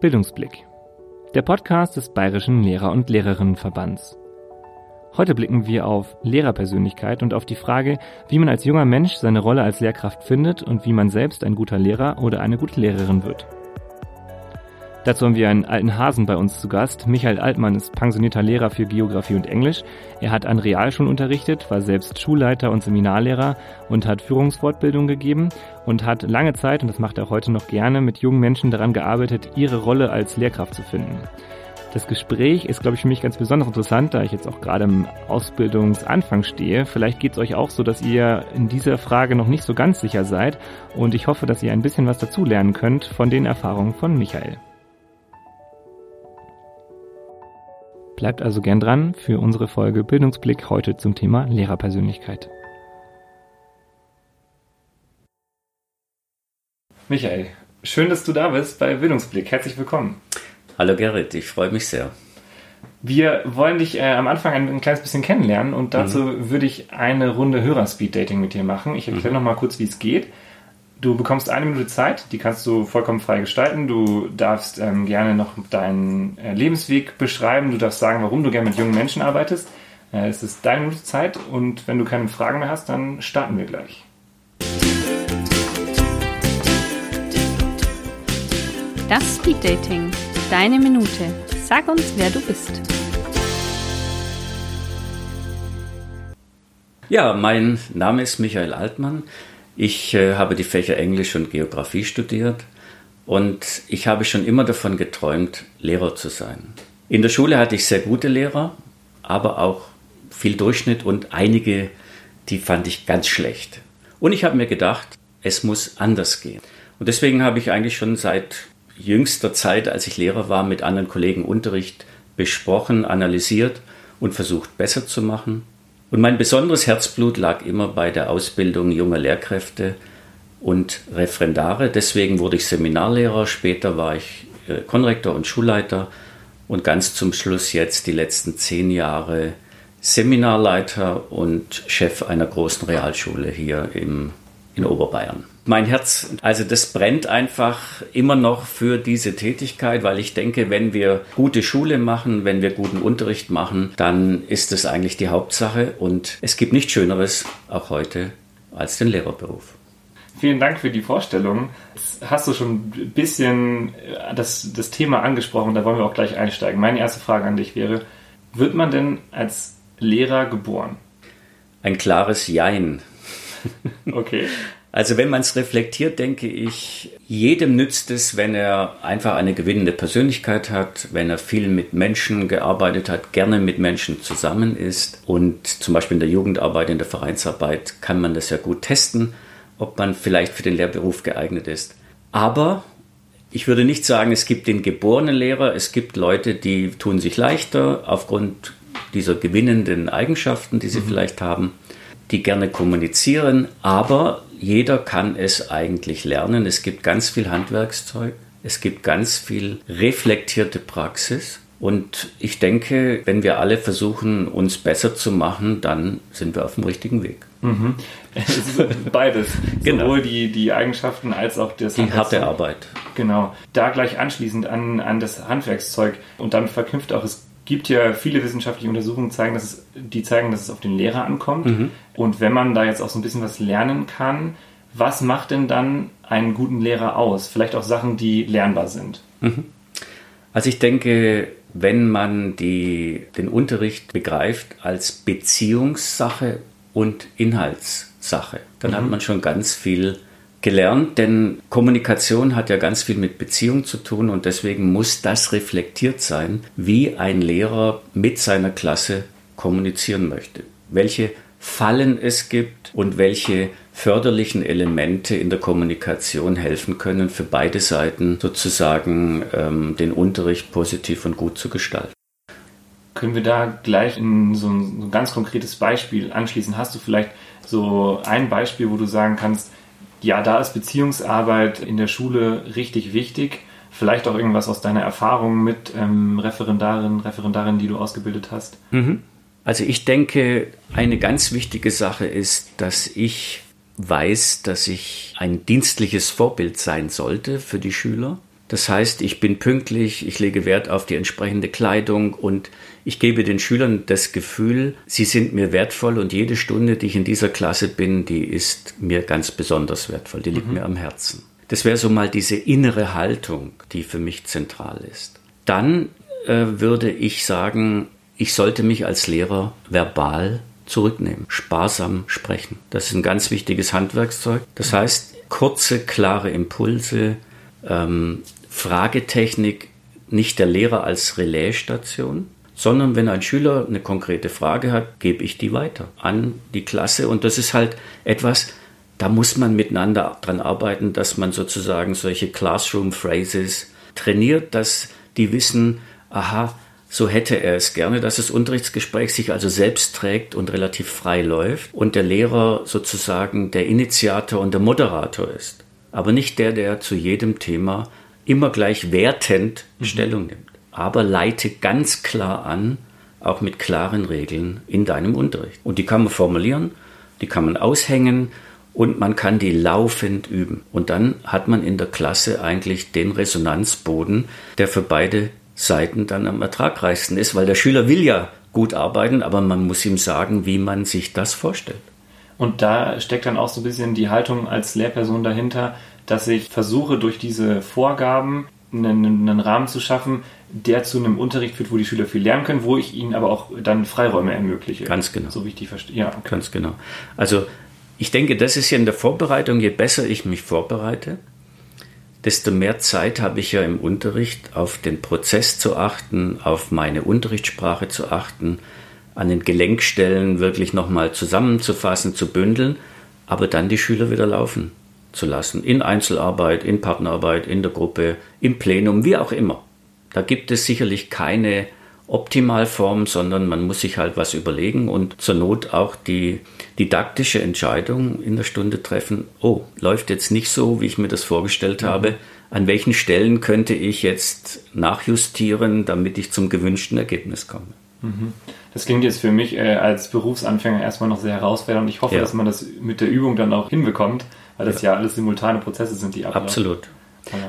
Bildungsblick. Der Podcast des Bayerischen Lehrer- und Lehrerinnenverbands. Heute blicken wir auf Lehrerpersönlichkeit und auf die Frage, wie man als junger Mensch seine Rolle als Lehrkraft findet und wie man selbst ein guter Lehrer oder eine gute Lehrerin wird. Dazu haben wir einen alten Hasen bei uns zu Gast. Michael Altmann ist pensionierter Lehrer für Geografie und Englisch. Er hat an Realschulen unterrichtet, war selbst Schulleiter und Seminarlehrer und hat Führungsfortbildung gegeben und hat lange Zeit, und das macht er heute noch gerne, mit jungen Menschen daran gearbeitet, ihre Rolle als Lehrkraft zu finden. Das Gespräch ist, glaube ich, für mich ganz besonders interessant, da ich jetzt auch gerade im Ausbildungsanfang stehe. Vielleicht geht es euch auch so, dass ihr in dieser Frage noch nicht so ganz sicher seid und ich hoffe, dass ihr ein bisschen was dazulernen könnt von den Erfahrungen von Michael. Bleibt also gern dran für unsere Folge Bildungsblick heute zum Thema Lehrerpersönlichkeit. Michael, schön, dass du da bist bei Bildungsblick. Herzlich willkommen. Hallo Gerrit, ich freue mich sehr. Wir wollen dich äh, am Anfang ein, ein, kleines bisschen kennenlernen und dazu mhm. würde ich eine Runde Hörer-Speed-Dating mit dir machen. Ich erkläre mhm. noch mal kurz, wie es geht. Du bekommst eine Minute Zeit, die kannst du vollkommen frei gestalten. Du darfst ähm, gerne noch deinen äh, Lebensweg beschreiben. Du darfst sagen, warum du gerne mit jungen Menschen arbeitest. Äh, es ist deine Minute Zeit und wenn du keine Fragen mehr hast, dann starten wir gleich. Das Speed Dating. Deine Minute. Sag uns, wer du bist. Ja, mein Name ist Michael Altmann. Ich äh, habe die Fächer Englisch und Geografie studiert und ich habe schon immer davon geträumt, Lehrer zu sein. In der Schule hatte ich sehr gute Lehrer, aber auch viel Durchschnitt und einige, die fand ich ganz schlecht. Und ich habe mir gedacht, es muss anders gehen. Und deswegen habe ich eigentlich schon seit jüngster Zeit, als ich Lehrer war, mit anderen Kollegen Unterricht besprochen, analysiert und versucht besser zu machen. Und mein besonderes Herzblut lag immer bei der Ausbildung junger Lehrkräfte und Referendare. Deswegen wurde ich Seminarlehrer, später war ich äh, Konrektor und Schulleiter. Und ganz zum Schluss jetzt die letzten zehn Jahre Seminarleiter und Chef einer großen Realschule hier im, in Oberbayern mein Herz, also das brennt einfach immer noch für diese Tätigkeit, weil ich denke, wenn wir gute Schule machen, wenn wir guten Unterricht machen, dann ist das eigentlich die Hauptsache und es gibt nichts Schöneres, auch heute, als den Lehrerberuf. Vielen Dank für die Vorstellung. Jetzt hast du schon ein bisschen das, das Thema angesprochen, da wollen wir auch gleich einsteigen. Meine erste Frage an dich wäre, wird man denn als Lehrer geboren? Ein klares Jein. okay. Also wenn man es reflektiert, denke ich, jedem nützt es, wenn er einfach eine gewinnende Persönlichkeit hat, wenn er viel mit Menschen gearbeitet hat, gerne mit Menschen zusammen ist. Und zum Beispiel in der Jugendarbeit, in der Vereinsarbeit kann man das ja gut testen, ob man vielleicht für den Lehrberuf geeignet ist. Aber ich würde nicht sagen, es gibt den geborenen Lehrer, es gibt Leute, die tun sich leichter aufgrund dieser gewinnenden Eigenschaften, die sie mhm. vielleicht haben, die gerne kommunizieren, aber jeder kann es eigentlich lernen. Es gibt ganz viel Handwerkszeug, es gibt ganz viel reflektierte Praxis. Und ich denke, wenn wir alle versuchen, uns besser zu machen, dann sind wir auf dem richtigen Weg. Mhm. Beides. genau. Sowohl die, die Eigenschaften als auch das Die harte Arbeit. Genau. Da gleich anschließend an, an das Handwerkszeug und damit verknüpft auch, es gibt ja viele wissenschaftliche Untersuchungen, zeigen, dass es, die zeigen, dass es auf den Lehrer ankommt. Mhm. Und wenn man da jetzt auch so ein bisschen was lernen kann, was macht denn dann einen guten Lehrer aus? Vielleicht auch Sachen, die lernbar sind. Mhm. Also ich denke, wenn man die, den Unterricht begreift als Beziehungssache und Inhaltssache, dann mhm. hat man schon ganz viel gelernt, denn Kommunikation hat ja ganz viel mit Beziehung zu tun und deswegen muss das reflektiert sein, wie ein Lehrer mit seiner Klasse kommunizieren möchte. Welche Fallen es gibt und welche förderlichen Elemente in der Kommunikation helfen können, für beide Seiten sozusagen ähm, den Unterricht positiv und gut zu gestalten. Können wir da gleich in so ein, so ein ganz konkretes Beispiel anschließen? Hast du vielleicht so ein Beispiel, wo du sagen kannst, ja, da ist Beziehungsarbeit in der Schule richtig wichtig. Vielleicht auch irgendwas aus deiner Erfahrung mit ähm, Referendarinnen, Referendarinnen, die du ausgebildet hast. Mhm. Also ich denke, eine ganz wichtige Sache ist, dass ich weiß, dass ich ein dienstliches Vorbild sein sollte für die Schüler. Das heißt, ich bin pünktlich, ich lege Wert auf die entsprechende Kleidung und ich gebe den Schülern das Gefühl, sie sind mir wertvoll und jede Stunde, die ich in dieser Klasse bin, die ist mir ganz besonders wertvoll, die liegt mhm. mir am Herzen. Das wäre so mal diese innere Haltung, die für mich zentral ist. Dann äh, würde ich sagen, ich sollte mich als Lehrer verbal zurücknehmen, sparsam sprechen. Das ist ein ganz wichtiges Handwerkszeug. Das heißt, kurze, klare Impulse, ähm, Fragetechnik nicht der Lehrer als Relaisstation, sondern wenn ein Schüler eine konkrete Frage hat, gebe ich die weiter an die Klasse. Und das ist halt etwas, da muss man miteinander dran arbeiten, dass man sozusagen solche Classroom Phrases trainiert, dass die wissen, aha, so hätte er es gerne, dass das Unterrichtsgespräch sich also selbst trägt und relativ frei läuft und der Lehrer sozusagen der Initiator und der Moderator ist, aber nicht der, der zu jedem Thema immer gleich wertend mhm. Stellung nimmt, aber leite ganz klar an, auch mit klaren Regeln in deinem Unterricht. Und die kann man formulieren, die kann man aushängen und man kann die laufend üben. Und dann hat man in der Klasse eigentlich den Resonanzboden, der für beide Seiten dann am ertragreichsten ist, weil der Schüler will ja gut arbeiten, aber man muss ihm sagen, wie man sich das vorstellt. Und da steckt dann auch so ein bisschen die Haltung als Lehrperson dahinter, dass ich versuche, durch diese Vorgaben einen, einen, Rahmen zu schaffen, der zu einem Unterricht führt, wo die Schüler viel lernen können, wo ich ihnen aber auch dann Freiräume ermögliche. Ganz genau. So wie ich die verstehe. Ja, okay. Ganz genau. Also ich denke, das ist ja in der Vorbereitung, je besser ich mich vorbereite, desto mehr Zeit habe ich ja im Unterricht auf den Prozess zu achten, auf meine Unterrichtssprache zu achten, an den Gelenkstellen wirklich nochmal zusammenzufassen, zu bündeln, aber dann die Schüler wieder laufen zu lassen. In Einzelarbeit, in Partnerarbeit, in der Gruppe, im Plenum, wie auch immer. Da gibt es sicherlich keine Optimalform, sondern man muss sich halt was überlegen und zur Not auch die didaktische Entscheidung in der Stunde treffen, oh, läuft jetzt nicht so, wie ich mir das vorgestellt mhm. habe. An welchen Stellen könnte ich jetzt nachjustieren, damit ich zum gewünschten Ergebnis komme? Mhm. Das klingt jetzt für mich äh, als Berufsanfänger erstmal noch sehr herausfordernd. Ich hoffe, ja. dass man das mit der Übung dann auch hinbekommt, weil das ja, ja alles simultane Prozesse sind, die ablaufen. Absolut.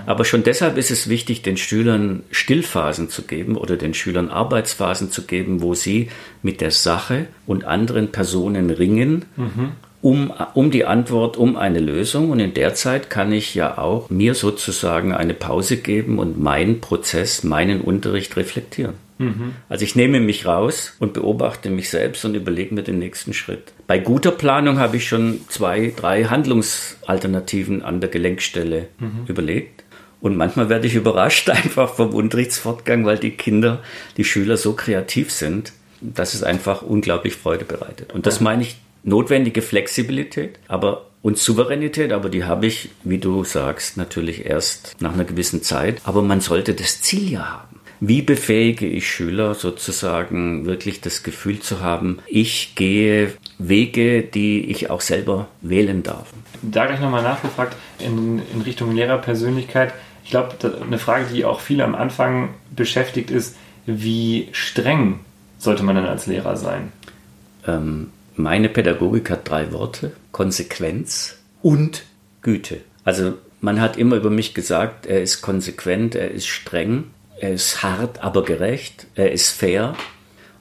Aber schon deshalb ist es wichtig, den Schülern Stillphasen zu geben oder den Schülern Arbeitsphasen zu geben, wo sie mit der Sache und anderen Personen ringen, mhm. Um, um die Antwort, um eine Lösung. Und in der Zeit kann ich ja auch mir sozusagen eine Pause geben und meinen Prozess, meinen Unterricht reflektieren. Mhm. Also ich nehme mich raus und beobachte mich selbst und überlege mir den nächsten Schritt. Bei guter Planung habe ich schon zwei, drei Handlungsalternativen an der Gelenkstelle mhm. überlegt. Und manchmal werde ich überrascht einfach vom Unterrichtsfortgang, weil die Kinder, die Schüler so kreativ sind, dass es einfach unglaublich Freude bereitet. Und das meine ich notwendige Flexibilität, aber und Souveränität, aber die habe ich, wie du sagst, natürlich erst nach einer gewissen Zeit. Aber man sollte das Ziel ja haben. Wie befähige ich Schüler sozusagen wirklich das Gefühl zu haben, ich gehe Wege, die ich auch selber wählen darf? Da gleich nochmal nachgefragt in, in Richtung Lehrerpersönlichkeit. Ich glaube, eine Frage, die auch viele am Anfang beschäftigt, ist, wie streng sollte man denn als Lehrer sein? Ähm, meine Pädagogik hat drei Worte: Konsequenz und Güte. Also man hat immer über mich gesagt, er ist konsequent, er ist streng er ist hart, aber gerecht, er ist fair.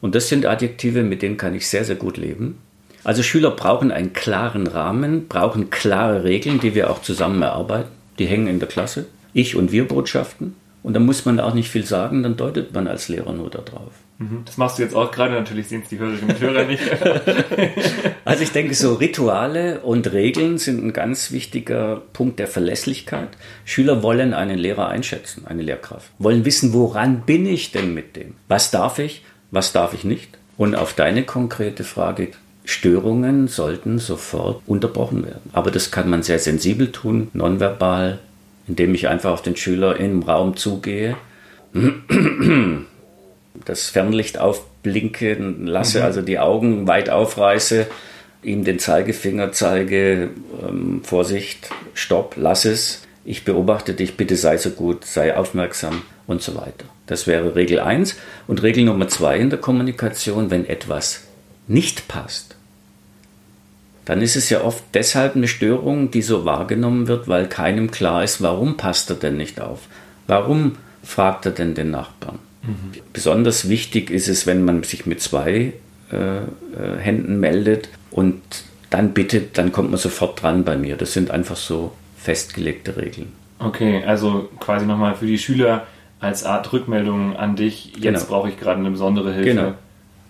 Und das sind Adjektive, mit denen kann ich sehr, sehr gut leben. Also Schüler brauchen einen klaren Rahmen, brauchen klare Regeln, die wir auch zusammen erarbeiten. Die hängen in der Klasse. Ich und wir Botschaften. Und da muss man auch nicht viel sagen, dann deutet man als Lehrer nur darauf. Mhm. Das machst du jetzt auch gerade, natürlich sehen es die Hörerinnen und Hörer nicht. also ich denke, so Rituale und Regeln sind ein ganz wichtiger Punkt der Verlässlichkeit. Schüler wollen einen Lehrer einschätzen, eine Lehrkraft. Wollen wissen, woran bin ich denn mit dem? Was darf ich, was darf ich nicht? Und auf deine konkrete Frage, Störungen sollten sofort unterbrochen werden. Aber das kann man sehr sensibel tun, nonverbal, indem ich einfach auf den Schüler im Raum zugehe das Fernlicht aufblinken lasse, mhm. also die Augen weit aufreiße, ihm den Zeigefinger zeige, ähm, Vorsicht, stopp, lass es, ich beobachte dich, bitte sei so gut, sei aufmerksam und so weiter. Das wäre Regel 1. Und Regel Nummer 2 in der Kommunikation, wenn etwas nicht passt, dann ist es ja oft deshalb eine Störung, die so wahrgenommen wird, weil keinem klar ist, warum passt er denn nicht auf. Warum fragt er denn den Nachbarn? Mhm. Besonders wichtig ist es, wenn man sich mit zwei äh, äh, Händen meldet und dann bittet, dann kommt man sofort dran bei mir. Das sind einfach so festgelegte Regeln. Okay, also quasi nochmal für die Schüler als Art Rückmeldung an dich, jetzt genau. brauche ich gerade eine besondere Hilfe. Genau.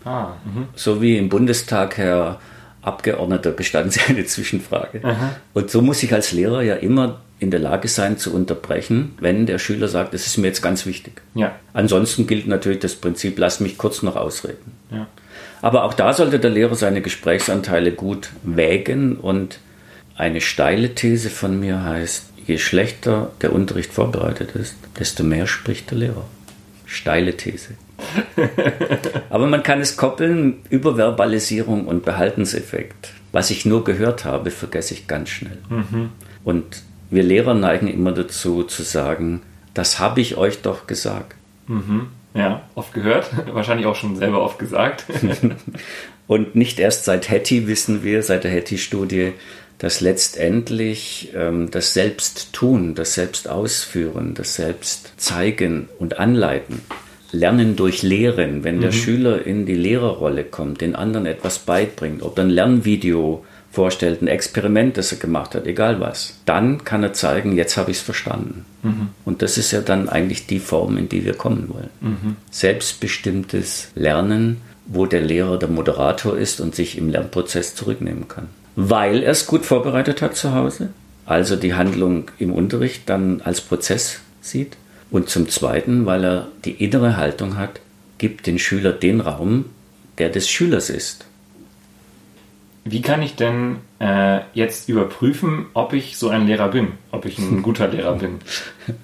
Ah, mhm. so wie im Bundestag Herr Abgeordneter gestanden Sie eine Zwischenfrage. Aha. Und so muss ich als Lehrer ja immer in der Lage sein zu unterbrechen, wenn der Schüler sagt, das ist mir jetzt ganz wichtig. Ja. Ansonsten gilt natürlich das Prinzip, lass mich kurz noch ausreden. Ja. Aber auch da sollte der Lehrer seine Gesprächsanteile gut wägen und eine steile These von mir heißt, je schlechter der Unterricht vorbereitet ist, desto mehr spricht der Lehrer. Steile These. Aber man kann es koppeln über Verbalisierung und Behaltenseffekt. Was ich nur gehört habe, vergesse ich ganz schnell. Mhm. Und wir Lehrer neigen immer dazu zu sagen, das habe ich euch doch gesagt. Mhm. Ja, oft gehört, wahrscheinlich auch schon selber oft gesagt. und nicht erst seit Hattie wissen wir, seit der Hattie-Studie, dass letztendlich ähm, das Selbsttun, das Selbstausführen, das Selbstzeigen und Anleiten, Lernen durch Lehren, wenn der mhm. Schüler in die Lehrerrolle kommt, den anderen etwas beibringt, ob ein Lernvideo vorstellt, ein Experiment, das er gemacht hat, egal was, dann kann er zeigen, jetzt habe ich es verstanden. Mhm. Und das ist ja dann eigentlich die Form, in die wir kommen wollen. Mhm. Selbstbestimmtes Lernen, wo der Lehrer der Moderator ist und sich im Lernprozess zurücknehmen kann. Weil er es gut vorbereitet hat zu Hause, also die Handlung im Unterricht dann als Prozess sieht. Und zum Zweiten, weil er die innere Haltung hat, gibt den Schüler den Raum, der des Schülers ist. Wie kann ich denn äh, jetzt überprüfen, ob ich so ein Lehrer bin, ob ich ein guter Lehrer bin?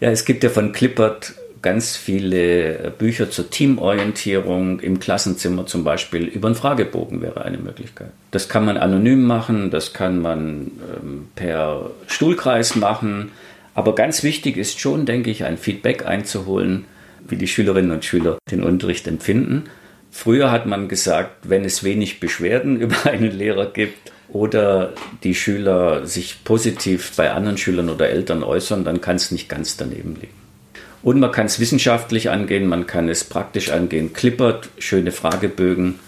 Ja, es gibt ja von Klippert ganz viele Bücher zur Teamorientierung im Klassenzimmer zum Beispiel. Über einen Fragebogen wäre eine Möglichkeit. Das kann man anonym machen, das kann man ähm, per Stuhlkreis machen. Aber ganz wichtig ist schon, denke ich, ein Feedback einzuholen, wie die Schülerinnen und Schüler den Unterricht empfinden Früher hat man gesagt, wenn es wenig Beschwerden über einen Lehrer gibt oder die Schüler sich positiv bei anderen Schülern oder Eltern äußern, dann kann es nicht ganz daneben liegen. Und man kann es wissenschaftlich angehen, man kann es praktisch angehen. Klippert, schöne Fragebögen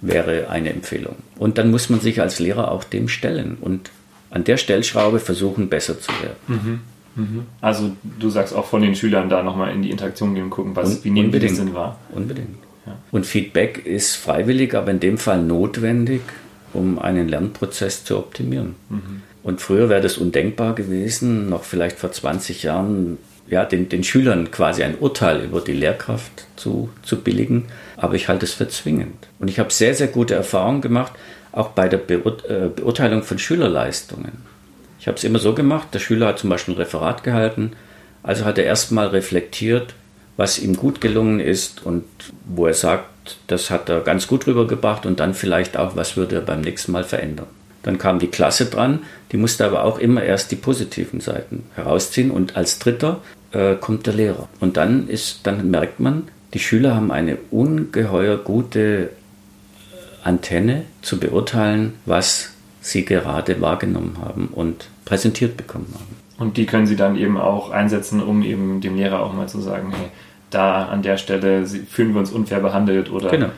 wäre eine Empfehlung. Und dann muss man sich als Lehrer auch dem stellen und an der Stellschraube versuchen, besser zu werden. Mhm. Mhm. Also du sagst auch von den Schülern da nochmal in die Interaktion gehen und gucken, was, wie nehmen die Sinn wahr. Unbedingt. Und Feedback ist freiwillig, aber in dem Fall notwendig, um einen Lernprozess zu optimieren. Mhm. Und früher wäre das undenkbar gewesen, noch vielleicht vor 20 Jahren, ja, den, den Schülern quasi ein Urteil über die Lehrkraft zu, zu billigen. Aber ich halte es für zwingend. Und ich habe sehr, sehr gute Erfahrungen gemacht, auch bei der Beur äh, Beurteilung von Schülerleistungen. Ich habe es immer so gemacht, der Schüler hat zum Beispiel ein Referat gehalten, also hat er erstmal reflektiert, was ihm gut gelungen ist und wo er sagt, das hat er ganz gut rübergebracht und dann vielleicht auch, was würde er beim nächsten Mal verändern. Dann kam die Klasse dran, die musste aber auch immer erst die positiven Seiten herausziehen und als dritter äh, kommt der Lehrer. Und dann ist, dann merkt man, die Schüler haben eine ungeheuer gute Antenne zu beurteilen, was sie gerade wahrgenommen haben und präsentiert bekommen haben. Und die können sie dann eben auch einsetzen, um eben dem Lehrer auch mal zu sagen, hey, da an der Stelle fühlen wir uns unfair behandelt oder. Genau.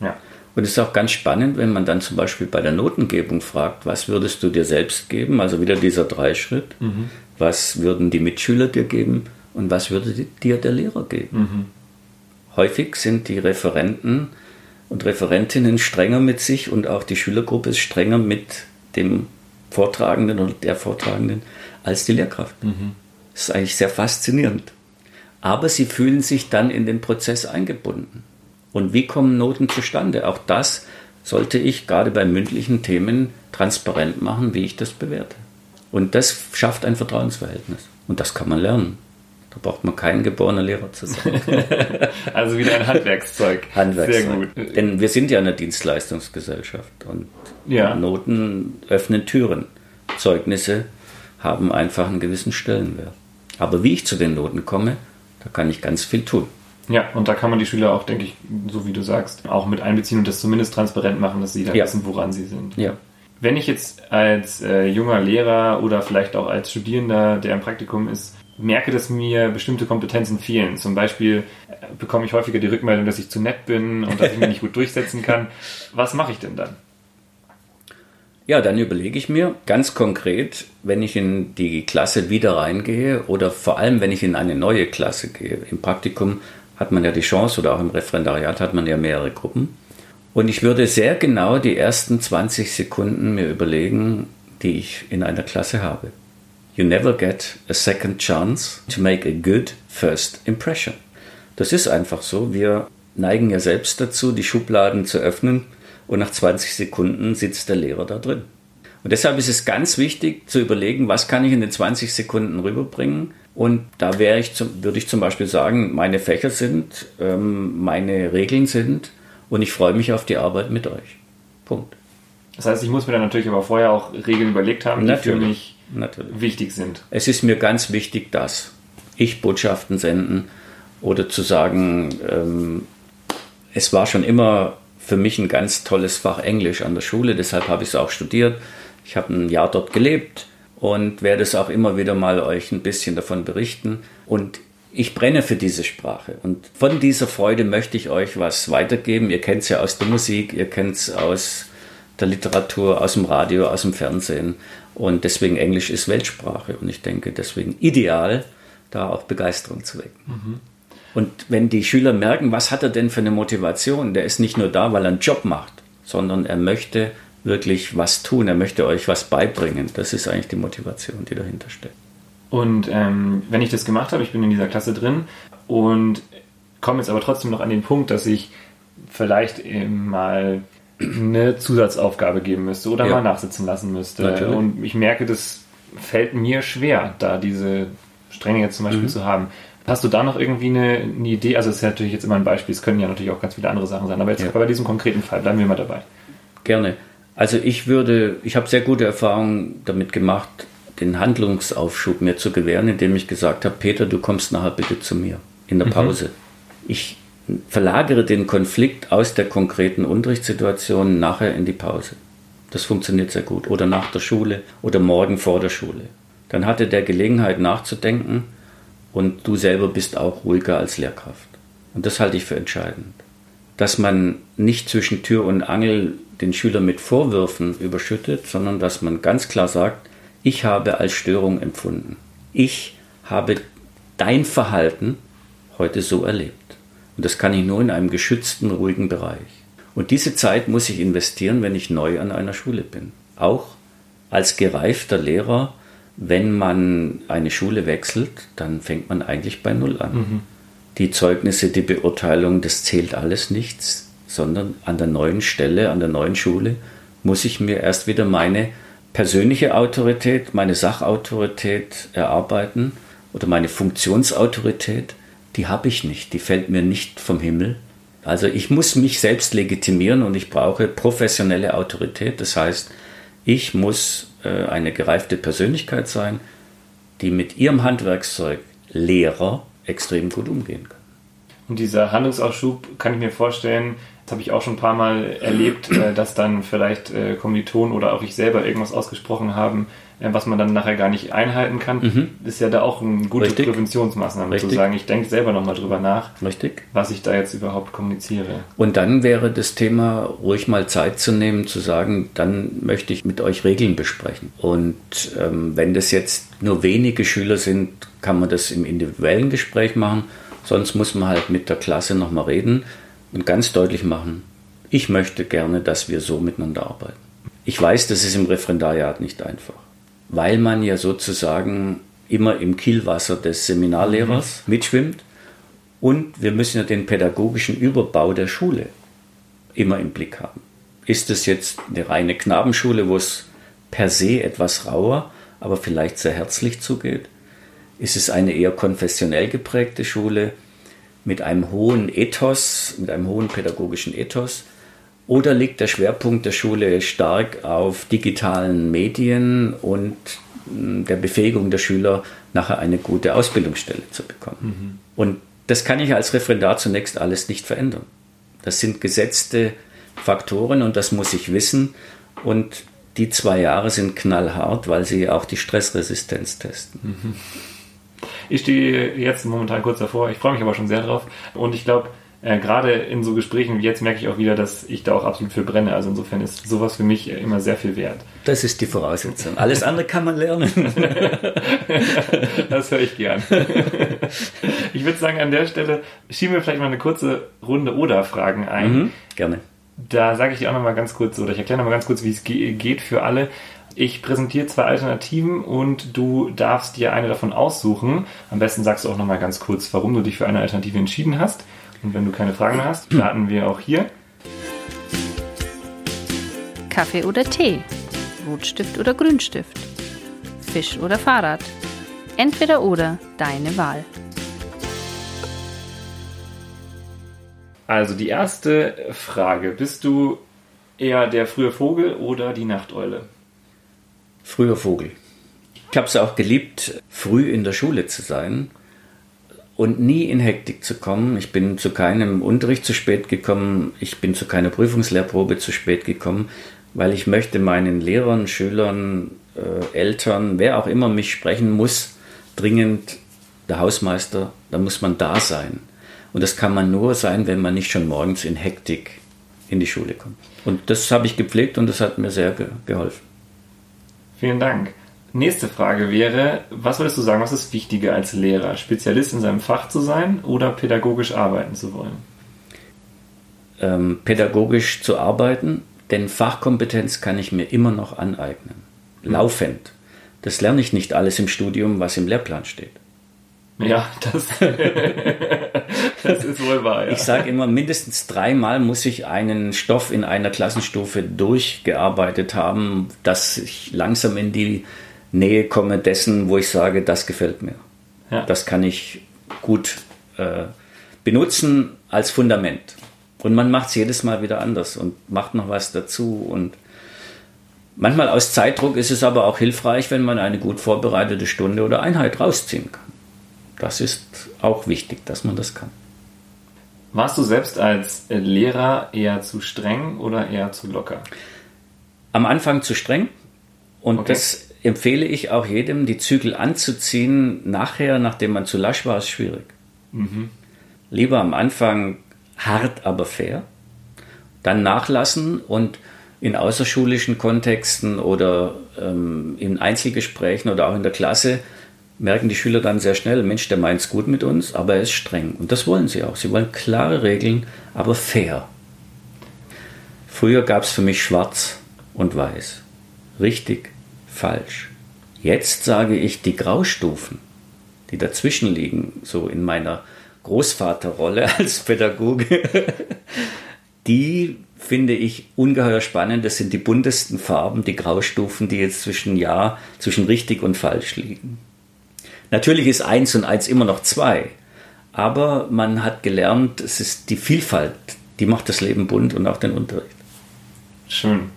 Ja. Und es ist auch ganz spannend, wenn man dann zum Beispiel bei der Notengebung fragt, was würdest du dir selbst geben? Also wieder dieser Dreischritt. Mhm. Was würden die Mitschüler dir geben und was würde dir der Lehrer geben? Mhm. Häufig sind die Referenten und Referentinnen strenger mit sich und auch die Schülergruppe ist strenger mit dem Vortragenden oder der Vortragenden als die Lehrkraft. Mhm. Das ist eigentlich sehr faszinierend aber sie fühlen sich dann in den Prozess eingebunden. Und wie kommen Noten zustande? Auch das sollte ich gerade bei mündlichen Themen transparent machen, wie ich das bewerte. Und das schafft ein Vertrauensverhältnis. Und das kann man lernen. Da braucht man kein geborener Lehrer zu sein. also wieder ein Handwerkszeug. Handwerkszeug. Sehr gut. Denn wir sind ja eine Dienstleistungsgesellschaft und ja. Noten öffnen Türen. Zeugnisse haben einfach einen gewissen Stellenwert. Aber wie ich zu den Noten komme, da kann ich ganz viel tun. Ja, und da kann man die Schüler auch, denke ich, so wie du sagst, auch mit einbeziehen und das zumindest transparent machen, dass sie da ja. wissen, woran sie sind. Ja. Wenn ich jetzt als äh, junger Lehrer oder vielleicht auch als Studierender, der im Praktikum ist, merke, dass mir bestimmte Kompetenzen fehlen. Zum Beispiel äh, bekomme ich häufiger die Rückmeldung, dass ich zu nett bin und dass ich mich nicht gut durchsetzen kann. Was mache ich denn dann? Ja, dann überlege ich mir ganz konkret, wenn ich in die Klasse wieder reingehe oder vor allem, wenn ich in eine neue Klasse gehe. Im Praktikum hat man ja die Chance oder auch im Referendariat hat man ja mehrere Gruppen. Und ich würde sehr genau die ersten 20 Sekunden mir überlegen, die ich in einer Klasse habe. You never get a second chance to make a good first impression. Das ist einfach so. Wir neigen ja selbst dazu, die Schubladen zu öffnen und nach 20 Sekunden sitzt der Lehrer da drin. Und deshalb ist es ganz wichtig zu überlegen, was kann ich in den 20 Sekunden rüberbringen. Und da wäre ich zum, würde ich zum Beispiel sagen, meine Fächer sind, ähm, meine Regeln sind und ich freue mich auf die Arbeit mit euch. Punkt. Das heißt, ich muss mir dann natürlich aber vorher auch Regeln überlegt haben, die natürlich, für mich natürlich. wichtig sind. Es ist mir ganz wichtig, dass ich Botschaften senden oder zu sagen, ähm, es war schon immer für mich ein ganz tolles Fach Englisch an der Schule, deshalb habe ich es auch studiert. Ich habe ein Jahr dort gelebt und werde es auch immer wieder mal euch ein bisschen davon berichten. Und ich brenne für diese Sprache. Und von dieser Freude möchte ich euch was weitergeben. Ihr kennt es ja aus der Musik, ihr kennt es aus der Literatur, aus dem Radio, aus dem Fernsehen. Und deswegen Englisch ist Weltsprache. Und ich denke, deswegen ideal, da auch Begeisterung zu wecken. Mhm. Und wenn die Schüler merken, was hat er denn für eine Motivation, der ist nicht nur da, weil er einen Job macht, sondern er möchte wirklich was tun, er möchte euch was beibringen. Das ist eigentlich die Motivation, die dahinter steckt. Und ähm, wenn ich das gemacht habe, ich bin in dieser Klasse drin und komme jetzt aber trotzdem noch an den Punkt, dass ich vielleicht mal eine Zusatzaufgabe geben müsste oder ja. mal nachsitzen lassen müsste. Natürlich. Und ich merke, das fällt mir schwer, da diese Stränge jetzt zum Beispiel mhm. zu haben. Hast du da noch irgendwie eine, eine, Idee? Also es ist natürlich jetzt immer ein Beispiel, es können ja natürlich auch ganz viele andere Sachen sein, aber jetzt ja. bei diesem konkreten Fall bleiben wir mal dabei. Gerne. Also ich würde, ich habe sehr gute Erfahrungen damit gemacht, den Handlungsaufschub mir zu gewähren, indem ich gesagt habe, Peter, du kommst nachher bitte zu mir in der mhm. Pause. Mhm. Ich verlagere den Konflikt aus der konkreten Unterrichtssituation nachher in die Pause. Das funktioniert sehr gut. Oder nach der Schule oder morgen vor der Schule. Dann hatte der Gelegenheit nachzudenken und du selber bist auch ruhiger als Lehrkraft. Und das halte ich für entscheidend. Dass man nicht zwischen Tür und Angel den Schüler mit Vorwürfen überschüttet, sondern dass man ganz klar sagt, ich habe als Störung empfunden. Ich habe dein Verhalten heute so erlebt. Und das kann ich nur in einem geschützten, ruhigen Bereich. Und diese Zeit muss ich investieren, wenn ich neu an einer Schule bin. Auch als gereifter Lehrer wenn man eine Schule wechselt, dann fängt man eigentlich bei Null an. Mhm. Die Zeugnisse, die Beurteilung, das zählt alles nichts, sondern an der neuen Stelle, an der neuen Schule muss ich mir erst wieder meine persönliche Autorität, meine Sachautorität erarbeiten oder meine Funktionsautorität. Die habe ich nicht, die fällt mir nicht vom Himmel. Also ich muss mich selbst legitimieren und ich brauche professionelle Autorität. Das heißt, ich muss äh, eine gereifte Persönlichkeit sein, die mit ihrem Handwerkszeug Lehrer extrem gut umgehen kann. Und dieser Handlungsausschub kann ich mir vorstellen, das habe ich auch schon ein paar Mal erlebt, äh, dass dann vielleicht äh, Kommilitonen oder auch ich selber irgendwas ausgesprochen haben, was man dann nachher gar nicht einhalten kann. Mhm. ist ja da auch eine gute Richtig. Präventionsmaßnahme Richtig. zu sagen, ich denke selber nochmal drüber nach, Richtig. was ich da jetzt überhaupt kommuniziere. Und dann wäre das Thema, ruhig mal Zeit zu nehmen, zu sagen, dann möchte ich mit euch Regeln besprechen. Und ähm, wenn das jetzt nur wenige Schüler sind, kann man das im individuellen Gespräch machen. Sonst muss man halt mit der Klasse nochmal reden und ganz deutlich machen, ich möchte gerne, dass wir so miteinander arbeiten. Ich weiß, das ist im Referendariat nicht einfach, weil man ja sozusagen immer im Kielwasser des Seminarlehrers mhm. mitschwimmt und wir müssen ja den pädagogischen Überbau der Schule immer im Blick haben. Ist es jetzt eine reine Knabenschule, wo es per se etwas rauer, aber vielleicht sehr herzlich zugeht? Ist es eine eher konfessionell geprägte Schule? mit einem hohen Ethos, mit einem hohen pädagogischen Ethos? Oder liegt der Schwerpunkt der Schule stark auf digitalen Medien und hm, der Befähigung der Schüler, nachher eine gute Ausbildungsstelle zu bekommen? Mhm. Und das kann ich als Referendar zunächst alles nicht verändern. Das sind gesetzte Faktoren und das muss ich wissen. Und die zwei Jahre sind knallhart, weil sie auch die Stressresistenz testen. Mhm. Ich stehe jetzt momentan kurz davor, ich freue mich aber schon sehr drauf und ich glaube, äh, gerade in so Gesprächen wie jetzt merke ich auch wieder, dass ich da auch absolut für brenne. Also insofern ist sowas für mich immer sehr viel wert. Das ist die Voraussetzung. Alles andere kann man lernen. das höre ich gern. Ich würde sagen, an der Stelle schieben wir vielleicht mal eine kurze Runde Oder-Fragen ein. Mhm, gerne. Da sage ich dir auch nochmal ganz kurz, oder ich erkläre nochmal ganz kurz, wie es geht für alle. Ich präsentiere zwei Alternativen und du darfst dir eine davon aussuchen. Am besten sagst du auch nochmal ganz kurz, warum du dich für eine Alternative entschieden hast. Und wenn du keine Fragen mehr hast, starten wir auch hier. Kaffee oder Tee? Rotstift oder Grünstift? Fisch oder Fahrrad? Entweder oder, deine Wahl. Also die erste Frage. Bist du eher der frühe Vogel oder die Nachteule? Früher Vogel. Ich habe es auch geliebt, früh in der Schule zu sein und nie in Hektik zu kommen. Ich bin zu keinem Unterricht zu spät gekommen, ich bin zu keiner Prüfungslehrprobe zu spät gekommen, weil ich möchte meinen Lehrern, Schülern, äh, Eltern, wer auch immer mich sprechen muss, dringend der Hausmeister, da muss man da sein. Und das kann man nur sein, wenn man nicht schon morgens in Hektik in die Schule kommt. Und das habe ich gepflegt und das hat mir sehr ge geholfen. Vielen Dank. Nächste Frage wäre, was würdest du sagen, was ist wichtiger als Lehrer? Spezialist in seinem Fach zu sein oder pädagogisch arbeiten zu wollen? Ähm, pädagogisch zu arbeiten, denn Fachkompetenz kann ich mir immer noch aneignen. Hm. Laufend. Das lerne ich nicht alles im Studium, was im Lehrplan steht. Ja, das, das ist wohl wahr. Ja. Ich sage immer, mindestens dreimal muss ich einen Stoff in einer Klassenstufe durchgearbeitet haben, dass ich langsam in die Nähe komme dessen, wo ich sage, das gefällt mir. Ja. Das kann ich gut äh, benutzen als Fundament. Und man macht es jedes Mal wieder anders und macht noch was dazu. Und manchmal aus Zeitdruck ist es aber auch hilfreich, wenn man eine gut vorbereitete Stunde oder Einheit rausziehen kann. Das ist auch wichtig, dass man das kann. Warst du selbst als Lehrer eher zu streng oder eher zu locker? Am Anfang zu streng. Und okay. das empfehle ich auch jedem, die Zügel anzuziehen. Nachher, nachdem man zu lasch war, ist schwierig. Mhm. Lieber am Anfang hart, aber fair. Dann nachlassen und in außerschulischen Kontexten oder ähm, in Einzelgesprächen oder auch in der Klasse merken die Schüler dann sehr schnell, Mensch, der meint es gut mit uns, aber er ist streng. Und das wollen sie auch. Sie wollen klare Regeln, aber fair. Früher gab es für mich schwarz und weiß. Richtig falsch. Jetzt sage ich die Graustufen, die dazwischen liegen, so in meiner Großvaterrolle als Pädagoge, die finde ich ungeheuer spannend. Das sind die buntesten Farben, die Graustufen, die jetzt zwischen Ja, zwischen richtig und falsch liegen. Natürlich ist eins und eins immer noch zwei, aber man hat gelernt, es ist die Vielfalt, die macht das Leben bunt und auch den Unterricht. Schön.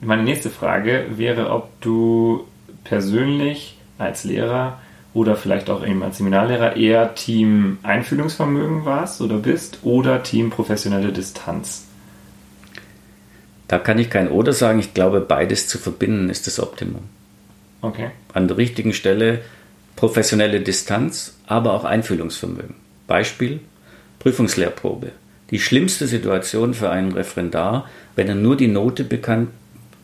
Meine nächste Frage wäre, ob du persönlich als Lehrer oder vielleicht auch eben als Seminarlehrer eher Team Einfühlungsvermögen warst oder bist oder Team professionelle Distanz? Da kann ich kein Oder sagen. Ich glaube, beides zu verbinden ist das Optimum. Okay. An der richtigen Stelle professionelle Distanz, aber auch Einfühlungsvermögen. Beispiel Prüfungslehrprobe. Die schlimmste Situation für einen Referendar, wenn er nur die Note bekannt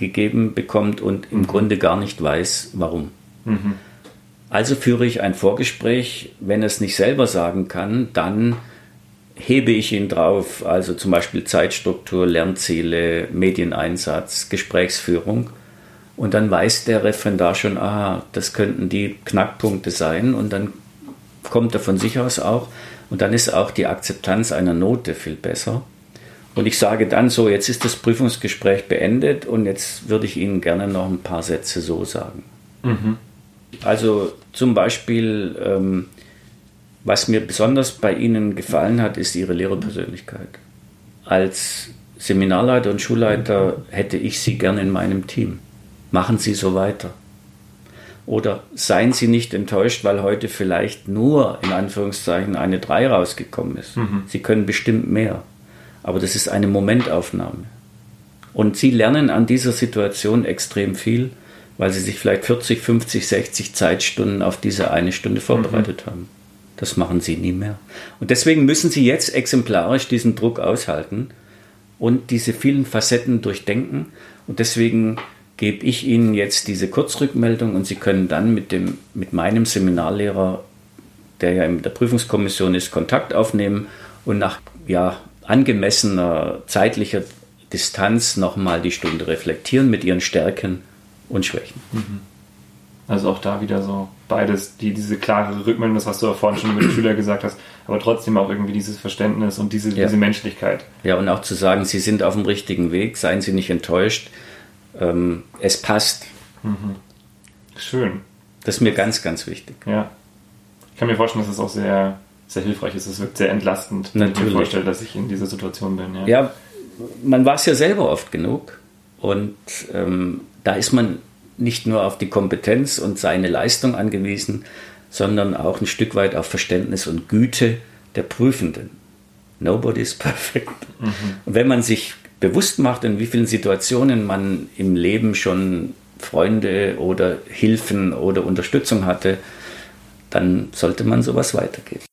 gegeben bekommt und im mhm. Grunde gar nicht weiß, warum. Mhm. Also führe ich ein Vorgespräch, wenn er es nicht selber sagen kann, dann hebe ich ihn drauf, also zum Beispiel Zeitstruktur, Lernziele, Medieneinsatz, Gesprächsführung. Und dann weiß der Referendar schon, aha, das könnten die Knackpunkte sein und dann kommt er von sich aus auch und dann ist auch die Akzeptanz einer Note viel besser. Und ich sage dann so, jetzt ist das Prüfungsgespräch beendet und jetzt würde ich Ihnen gerne noch ein paar Sätze so sagen. Mhm. Also zum Beispiel, ähm, was mir besonders bei Ihnen gefallen hat, ist Ihre Lehrerpersönlichkeit. Als Seminarleiter und Schulleiter hätte ich Sie gerne in meinem Team. Machen Sie so weiter. Oder seien Sie nicht enttäuscht, weil heute vielleicht nur in Anführungszeichen eine 3 rausgekommen ist. Mhm. Sie können bestimmt mehr. Aber das ist eine Momentaufnahme. Und sie lernen an dieser Situation extrem viel, weil sie sich vielleicht 40, 50, 60 Zeitstunden auf diese eine Stunde vorbereitet mhm. haben. Das machen sie nie mehr. Und deswegen müssen sie jetzt exemplarisch diesen Druck aushalten und diese vielen Facetten durchdenken. Und deswegen gebe ich Ihnen jetzt diese Kurzrückmeldung und Sie können dann mit, dem, mit meinem Seminarlehrer, der ja in der Prüfungskommission ist, Kontakt aufnehmen und nach ja, angemessener zeitlicher Distanz nochmal die Stunde reflektieren mit ihren Stärken und Schwächen. Mhm. Also auch da wieder so beides, die, diese klare Rückmeldung, das was du auch vorhin schon über die Schüler gesagt hast, aber trotzdem auch irgendwie dieses Verständnis und diese, ja. diese Menschlichkeit. Ja, und auch zu sagen, sie sind auf dem richtigen Weg, seien sie nicht enttäuscht, ähm, es passt. Mhm. Schön. Das ist mir ganz, ganz wichtig. Ja. Ich kann mir vorstellen, dass es auch sehr, sehr hilfreich ist. Es wirkt sehr entlastend, wenn ich mir vorstelle, dass ich in dieser Situation bin. Ja, ja man war es ja selber oft genug und ähm, da ist man nicht nur auf die Kompetenz und seine Leistung angewiesen, sondern auch ein Stück weit auf Verständnis und Güte der Prüfenden. Nobody is perfect. Mhm. Und wenn man sich bewusst macht, in wie vielen Situationen man im Leben schon Freunde oder Hilfen oder Unterstützung hatte, dann sollte man sowas weitergeben.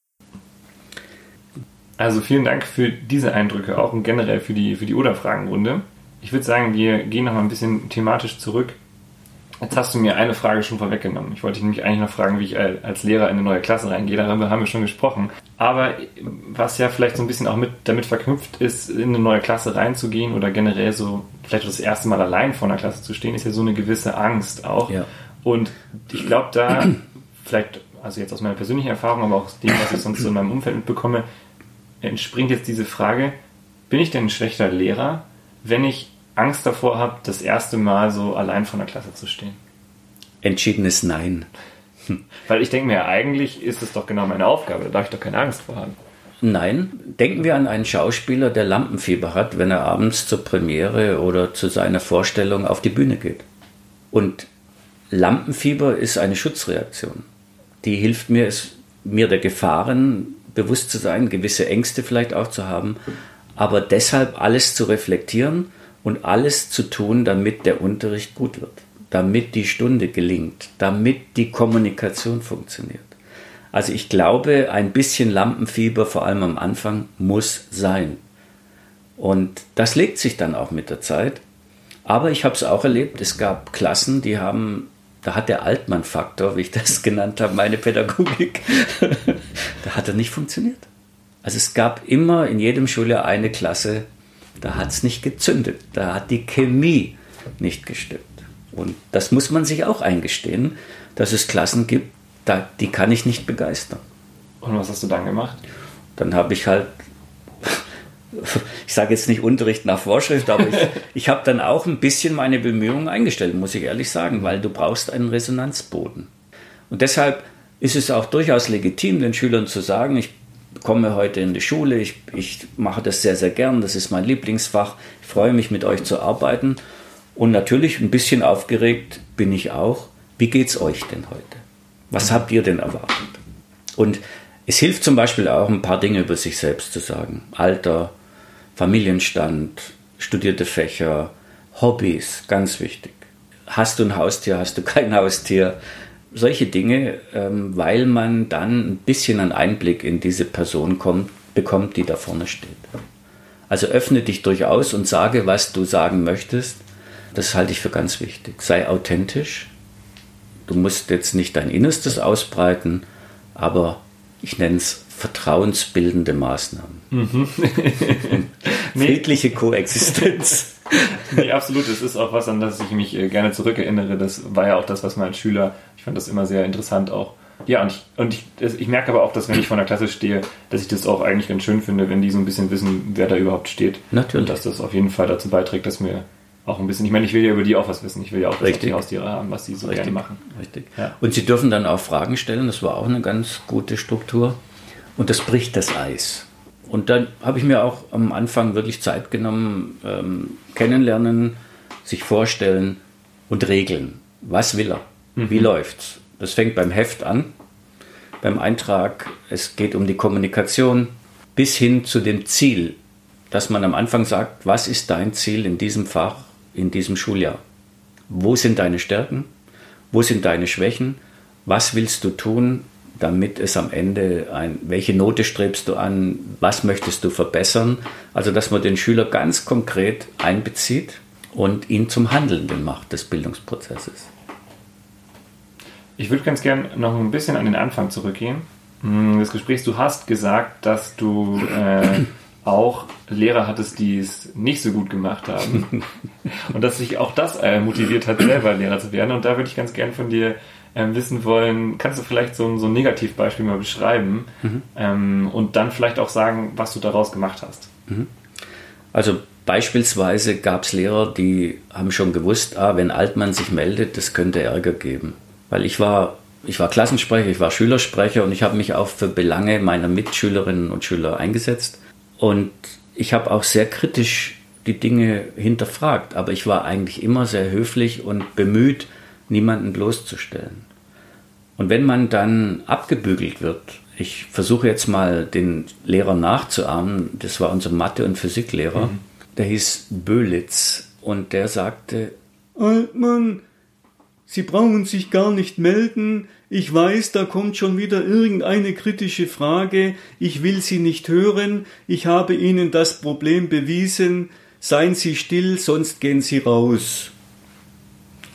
Also vielen Dank für diese Eindrücke auch und generell für die, für die Oder-Fragenrunde. Ich würde sagen, wir gehen noch mal ein bisschen thematisch zurück Jetzt hast du mir eine Frage schon vorweggenommen. Ich wollte dich nämlich eigentlich noch fragen, wie ich als Lehrer in eine neue Klasse reingehe. Darüber haben wir schon gesprochen. Aber was ja vielleicht so ein bisschen auch mit damit verknüpft ist, in eine neue Klasse reinzugehen oder generell so vielleicht das erste Mal allein vor einer Klasse zu stehen, ist ja so eine gewisse Angst auch. Ja. Und ich glaube da, vielleicht, also jetzt aus meiner persönlichen Erfahrung, aber auch aus dem, was ich sonst so in meinem Umfeld mitbekomme, entspringt jetzt diese Frage, bin ich denn ein schlechter Lehrer, wenn ich Angst davor habe, das erste Mal so allein vor der Klasse zu stehen? Entschiedenes Nein. Weil ich denke mir, eigentlich ist es doch genau meine Aufgabe, da darf ich doch keine Angst vor haben. Nein, denken wir an einen Schauspieler, der Lampenfieber hat, wenn er abends zur Premiere oder zu seiner Vorstellung auf die Bühne geht. Und Lampenfieber ist eine Schutzreaktion. Die hilft mir, es, mir der Gefahren bewusst zu sein, gewisse Ängste vielleicht auch zu haben, aber deshalb alles zu reflektieren und alles zu tun, damit der Unterricht gut wird, damit die Stunde gelingt, damit die Kommunikation funktioniert. Also ich glaube, ein bisschen Lampenfieber, vor allem am Anfang, muss sein. Und das legt sich dann auch mit der Zeit. Aber ich habe es auch erlebt, es gab Klassen, die haben, da hat der Altmann-Faktor, wie ich das genannt habe, meine Pädagogik, da hat er nicht funktioniert. Also es gab immer in jedem Schuljahr eine Klasse, da hat es nicht gezündet, da hat die Chemie nicht gestimmt. Und das muss man sich auch eingestehen, dass es Klassen gibt, da, die kann ich nicht begeistern. Und was hast du dann gemacht? Dann habe ich halt, ich sage jetzt nicht Unterricht nach Vorschrift, aber ich, ich habe dann auch ein bisschen meine Bemühungen eingestellt, muss ich ehrlich sagen, weil du brauchst einen Resonanzboden. Und deshalb ist es auch durchaus legitim, den Schülern zu sagen, ich komme heute in die Schule, ich, ich mache das sehr, sehr gern, das ist mein Lieblingsfach, ich freue mich mit euch zu arbeiten und natürlich ein bisschen aufgeregt bin ich auch, wie geht es euch denn heute? Was habt ihr denn erwartet? Und es hilft zum Beispiel auch, ein paar Dinge über sich selbst zu sagen. Alter, Familienstand, studierte Fächer, Hobbys, ganz wichtig. Hast du ein Haustier, hast du kein Haustier? solche Dinge, ähm, weil man dann ein bisschen einen Einblick in diese Person kommt, bekommt, die da vorne steht. Also öffne dich durchaus und sage, was du sagen möchtest. Das halte ich für ganz wichtig. Sei authentisch. Du musst jetzt nicht dein Innerstes ausbreiten, aber ich nenne es vertrauensbildende Maßnahmen. Mhm. Friedliche Koexistenz. nee, absolut. Es ist auch was, an das ich mich äh, gerne zurückerinnere. Das war ja auch das, was man als Schüler fand das immer sehr interessant auch. Ja, und ich, und ich, ich merke aber auch, dass wenn ich vor der Klasse stehe, dass ich das auch eigentlich ganz schön finde, wenn die so ein bisschen wissen, wer da überhaupt steht. Natürlich. Und dass das auf jeden Fall dazu beiträgt, dass mir auch ein bisschen, ich meine, ich will ja über die auch was wissen. Ich will ja auch, dass die Haustiere haben, was sie so Richtig. gerne machen. Richtig. Ja. Und sie dürfen dann auch Fragen stellen, das war auch eine ganz gute Struktur. Und das bricht das Eis. Und dann habe ich mir auch am Anfang wirklich Zeit genommen, ähm, kennenlernen, sich vorstellen und regeln. Was will er? Mhm. Wie läuft's? Das fängt beim Heft an, beim Eintrag. Es geht um die Kommunikation bis hin zu dem Ziel, dass man am Anfang sagt, was ist dein Ziel in diesem Fach, in diesem Schuljahr? Wo sind deine Stärken? wo sind deine Schwächen, was willst du tun, damit es am Ende ein, welche Note strebst du an, was möchtest du verbessern. Also, dass man den Schüler ganz konkret einbezieht und ihn zum Handelnden macht des Bildungsprozesses. Ich würde ganz gern noch ein bisschen an den Anfang zurückgehen. Hm, des Gesprächs, du hast gesagt, dass du äh, auch Lehrer hattest, die es nicht so gut gemacht haben. und dass sich auch das äh, motiviert hat, selber Lehrer zu werden. Und da würde ich ganz gern von dir ähm, wissen wollen, kannst du vielleicht so, so ein Negativbeispiel mal beschreiben mhm. ähm, und dann vielleicht auch sagen, was du daraus gemacht hast? Mhm. Also beispielsweise gab es Lehrer, die haben schon gewusst, ah, wenn Altmann sich meldet, das könnte Ärger geben. Weil ich war, ich war Klassensprecher, ich war Schülersprecher und ich habe mich auch für Belange meiner Mitschülerinnen und Schüler eingesetzt. Und ich habe auch sehr kritisch die Dinge hinterfragt, aber ich war eigentlich immer sehr höflich und bemüht, niemanden bloßzustellen. Und wenn man dann abgebügelt wird, ich versuche jetzt mal den Lehrer nachzuahmen, das war unser Mathe- und Physiklehrer, mhm. der hieß Bölitz und der sagte, Altmann, Sie brauchen sich gar nicht melden, ich weiß, da kommt schon wieder irgendeine kritische Frage, ich will Sie nicht hören, ich habe Ihnen das Problem bewiesen, seien Sie still, sonst gehen Sie raus.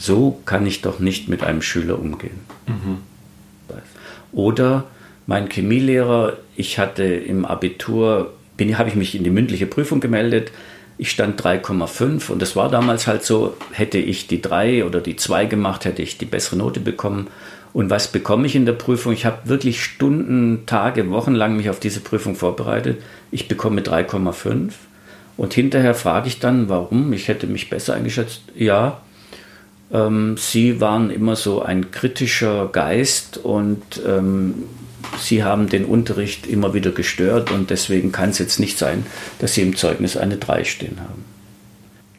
So kann ich doch nicht mit einem Schüler umgehen. Mhm. Oder mein Chemielehrer, ich hatte im Abitur, habe ich mich in die mündliche Prüfung gemeldet, ich stand 3,5 und das war damals halt so, hätte ich die 3 oder die 2 gemacht, hätte ich die bessere Note bekommen. Und was bekomme ich in der Prüfung? Ich habe wirklich Stunden, Tage, Wochen lang mich auf diese Prüfung vorbereitet. Ich bekomme 3,5 und hinterher frage ich dann, warum? Ich hätte mich besser eingeschätzt. Ja, ähm, Sie waren immer so ein kritischer Geist und ähm, Sie haben den Unterricht immer wieder gestört und deswegen kann es jetzt nicht sein, dass Sie im Zeugnis eine 3 stehen haben.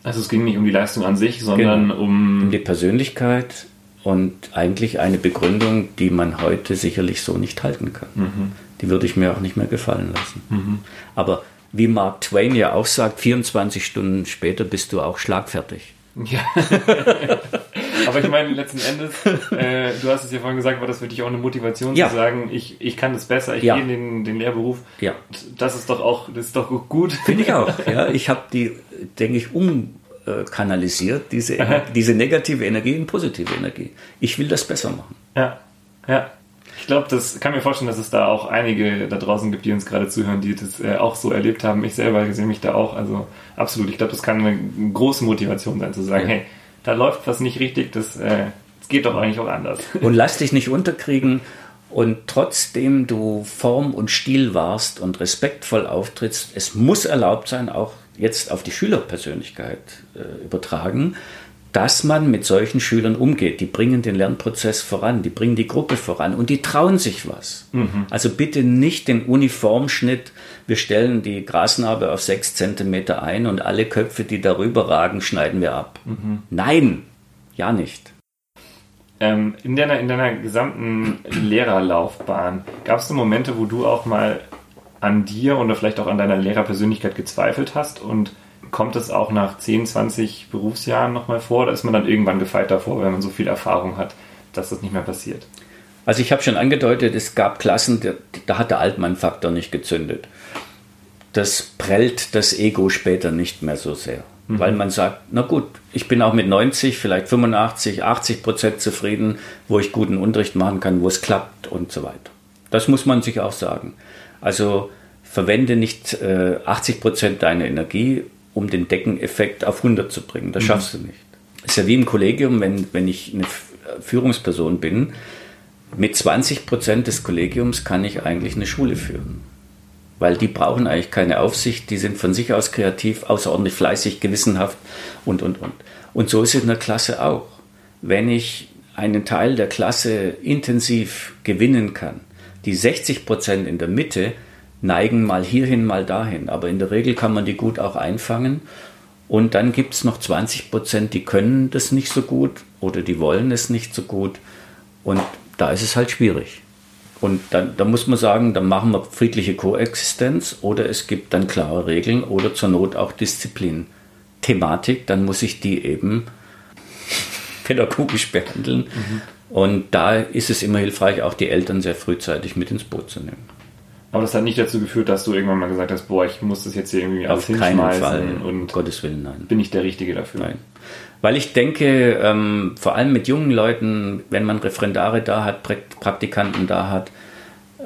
Also es ging nicht um die Leistung an sich, sondern genau. um... Um die Persönlichkeit und eigentlich eine Begründung, die man heute sicherlich so nicht halten kann. Mhm. Die würde ich mir auch nicht mehr gefallen lassen. Mhm. Aber wie Mark Twain ja auch sagt, 24 Stunden später bist du auch schlagfertig. Ja. Aber ich meine, letzten Endes, äh, du hast es ja vorhin gesagt, war das für dich auch eine Motivation ja. zu sagen, ich, ich kann das besser, ich ja. gehe in den, den Lehrberuf. Ja. Das ist doch auch, das ist doch gut. Finde ich auch. Ja, ich habe die, denke ich, umkanalisiert, diese, diese negative Energie in positive Energie. Ich will das besser machen. Ja, ja. Ich glaube, das kann mir vorstellen, dass es da auch einige da draußen gibt, die uns gerade zuhören, die das äh, auch so erlebt haben. Ich selber sehe mich da auch. Also absolut. Ich glaube, das kann eine große Motivation sein, zu sagen, hey, da läuft was nicht richtig, das, äh, das geht doch eigentlich auch anders. Und lass dich nicht unterkriegen. Und trotzdem du Form und Stil warst und respektvoll auftrittst, es muss erlaubt sein, auch jetzt auf die Schülerpersönlichkeit äh, übertragen, dass man mit solchen Schülern umgeht. Die bringen den Lernprozess voran, die bringen die Gruppe voran und die trauen sich was. Mhm. Also bitte nicht den Uniformschnitt, wir stellen die Grasnarbe auf sechs Zentimeter ein und alle Köpfe, die darüber ragen, schneiden wir ab. Mhm. Nein, ja nicht. Ähm, in, deiner, in deiner gesamten Lehrerlaufbahn gab es Momente, wo du auch mal an dir oder vielleicht auch an deiner Lehrerpersönlichkeit gezweifelt hast und kommt es auch nach 10, 20 Berufsjahren nochmal vor oder ist man dann irgendwann gefeit davor, wenn man so viel Erfahrung hat, dass das nicht mehr passiert? Also ich habe schon angedeutet, es gab Klassen, da hat der Altmann-Faktor nicht gezündet das prellt das Ego später nicht mehr so sehr. Mhm. Weil man sagt, na gut, ich bin auch mit 90, vielleicht 85, 80 Prozent zufrieden, wo ich guten Unterricht machen kann, wo es klappt und so weiter. Das muss man sich auch sagen. Also verwende nicht äh, 80 Prozent deiner Energie, um den Deckeneffekt auf 100 zu bringen. Das mhm. schaffst du nicht. ist ja wie im Kollegium, wenn, wenn ich eine Führungsperson bin, mit 20 Prozent des Kollegiums kann ich eigentlich eine Schule führen weil die brauchen eigentlich keine Aufsicht, die sind von sich aus kreativ, außerordentlich fleißig, gewissenhaft und, und, und. Und so ist es in der Klasse auch. Wenn ich einen Teil der Klasse intensiv gewinnen kann, die 60 Prozent in der Mitte neigen mal hierhin, mal dahin, aber in der Regel kann man die gut auch einfangen. Und dann gibt es noch 20 Prozent, die können das nicht so gut oder die wollen es nicht so gut. Und da ist es halt schwierig. Und dann, da muss man sagen, dann machen wir friedliche Koexistenz oder es gibt dann klare Regeln oder zur Not auch Disziplin. Thematik, dann muss ich die eben pädagogisch behandeln. Mhm. Und da ist es immer hilfreich, auch die Eltern sehr frühzeitig mit ins Boot zu nehmen. Aber das hat nicht dazu geführt, dass du irgendwann mal gesagt hast, boah, ich muss das jetzt hier irgendwie Auf keinen Fall. Und Gottes Willen, nein. Bin ich der Richtige dafür? Nein. Weil ich denke, ähm, vor allem mit jungen Leuten, wenn man Referendare da hat, Praktikanten da hat,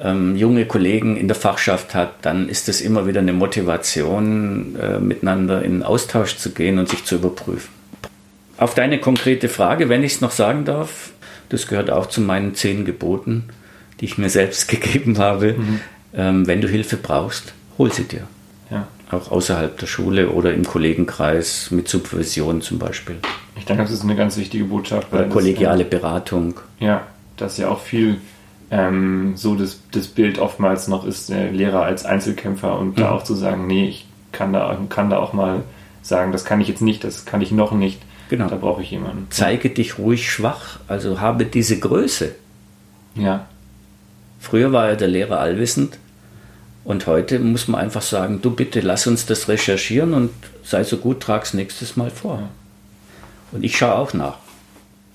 ähm, junge Kollegen in der Fachschaft hat, dann ist es immer wieder eine Motivation, äh, miteinander in Austausch zu gehen und sich zu überprüfen. Auf deine konkrete Frage, wenn ich es noch sagen darf, das gehört auch zu meinen zehn Geboten, die ich mir selbst gegeben habe. Mhm wenn du Hilfe brauchst, hol sie dir. Ja. Auch außerhalb der Schule oder im Kollegenkreis mit Supervision zum Beispiel. Ich denke, das ist eine ganz wichtige Botschaft. Oder kollegiale das, Beratung. Ja, das ist ja auch viel ähm, so das, das Bild oftmals noch ist, der Lehrer als Einzelkämpfer und mhm. da auch zu sagen, nee, ich kann da, kann da auch mal sagen, das kann ich jetzt nicht, das kann ich noch nicht. Genau. Da brauche ich jemanden. Zeige dich ruhig schwach, also habe diese Größe. Ja. Früher war ja der Lehrer allwissend und heute muss man einfach sagen, du bitte lass uns das recherchieren und sei so gut, trag's nächstes Mal vor. Und ich schaue auch nach.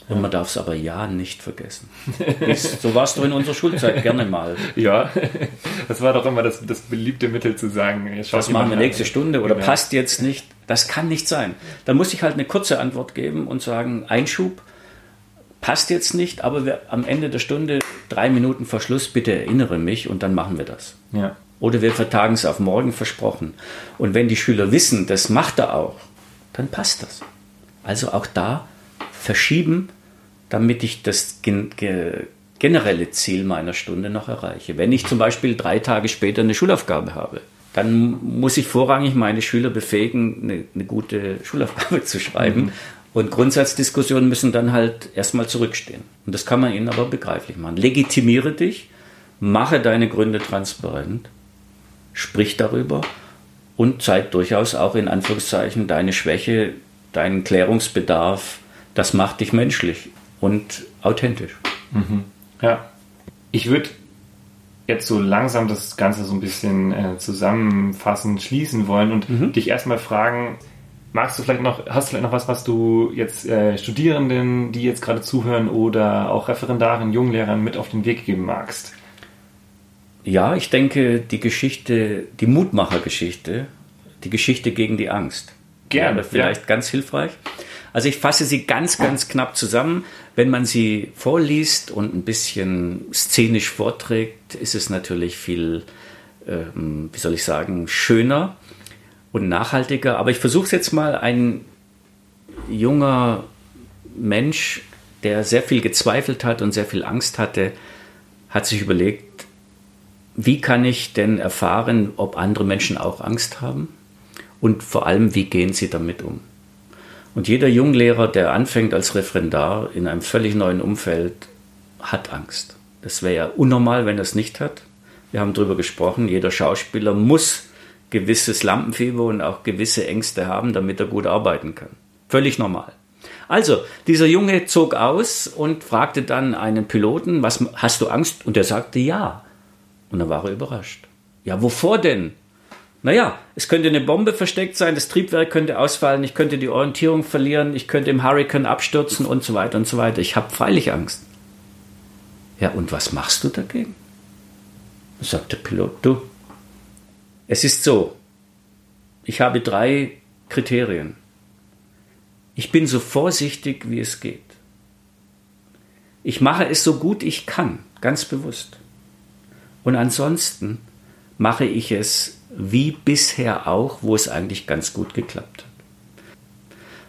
Und man darf es aber ja nicht vergessen. so warst du in unserer Schulzeit gerne mal. Ja, das war doch immer das, das beliebte Mittel zu sagen. Das machen wir nächste Stunde oder genau. passt jetzt nicht. Das kann nicht sein. Dann muss ich halt eine kurze Antwort geben und sagen, Einschub, passt jetzt nicht, aber wir, am Ende der Stunde, drei Minuten vor Schluss, bitte erinnere mich und dann machen wir das. Ja. Oder wir vertagen es auf morgen versprochen. Und wenn die Schüler wissen, das macht er auch, dann passt das. Also auch da verschieben, damit ich das generelle Ziel meiner Stunde noch erreiche. Wenn ich zum Beispiel drei Tage später eine Schulaufgabe habe, dann muss ich vorrangig meine Schüler befähigen, eine, eine gute Schulaufgabe zu schreiben. Mhm. Und Grundsatzdiskussionen müssen dann halt erstmal zurückstehen. Und das kann man ihnen aber begreiflich machen. Legitimiere dich, mache deine Gründe transparent sprich darüber und zeigt durchaus auch in Anführungszeichen deine Schwäche, deinen Klärungsbedarf. Das macht dich menschlich und authentisch. Mhm. Ja. Ich würde jetzt so langsam das Ganze so ein bisschen äh, zusammenfassen, schließen wollen und mhm. dich erstmal fragen, magst du vielleicht noch, hast du vielleicht noch was, was du jetzt äh, Studierenden, die jetzt gerade zuhören oder auch Referendaren, Junglehrern mit auf den Weg geben magst? Ja, ich denke, die Geschichte, die Mutmachergeschichte, die Geschichte gegen die Angst. Gerne. Wäre vielleicht ja. ganz hilfreich. Also ich fasse sie ganz, ganz knapp zusammen. Wenn man sie vorliest und ein bisschen szenisch vorträgt, ist es natürlich viel, ähm, wie soll ich sagen, schöner und nachhaltiger. Aber ich versuche es jetzt mal. Ein junger Mensch, der sehr viel gezweifelt hat und sehr viel Angst hatte, hat sich überlegt, wie kann ich denn erfahren, ob andere Menschen auch Angst haben? Und vor allem, wie gehen sie damit um? Und jeder Junglehrer, der anfängt als Referendar in einem völlig neuen Umfeld, hat Angst. Das wäre ja unnormal, wenn er es nicht hat. Wir haben darüber gesprochen, jeder Schauspieler muss gewisses Lampenfieber und auch gewisse Ängste haben, damit er gut arbeiten kann. Völlig normal. Also, dieser Junge zog aus und fragte dann einen Piloten, was, hast du Angst? Und er sagte ja. Und dann war er überrascht. Ja, wovor denn? Naja, es könnte eine Bombe versteckt sein, das Triebwerk könnte ausfallen, ich könnte die Orientierung verlieren, ich könnte im Hurricane abstürzen und so weiter und so weiter. Ich habe freilich Angst. Ja, und was machst du dagegen? Sagt der Pilot, du, es ist so, ich habe drei Kriterien. Ich bin so vorsichtig, wie es geht. Ich mache es so gut ich kann, ganz bewusst. Und ansonsten mache ich es wie bisher auch, wo es eigentlich ganz gut geklappt hat.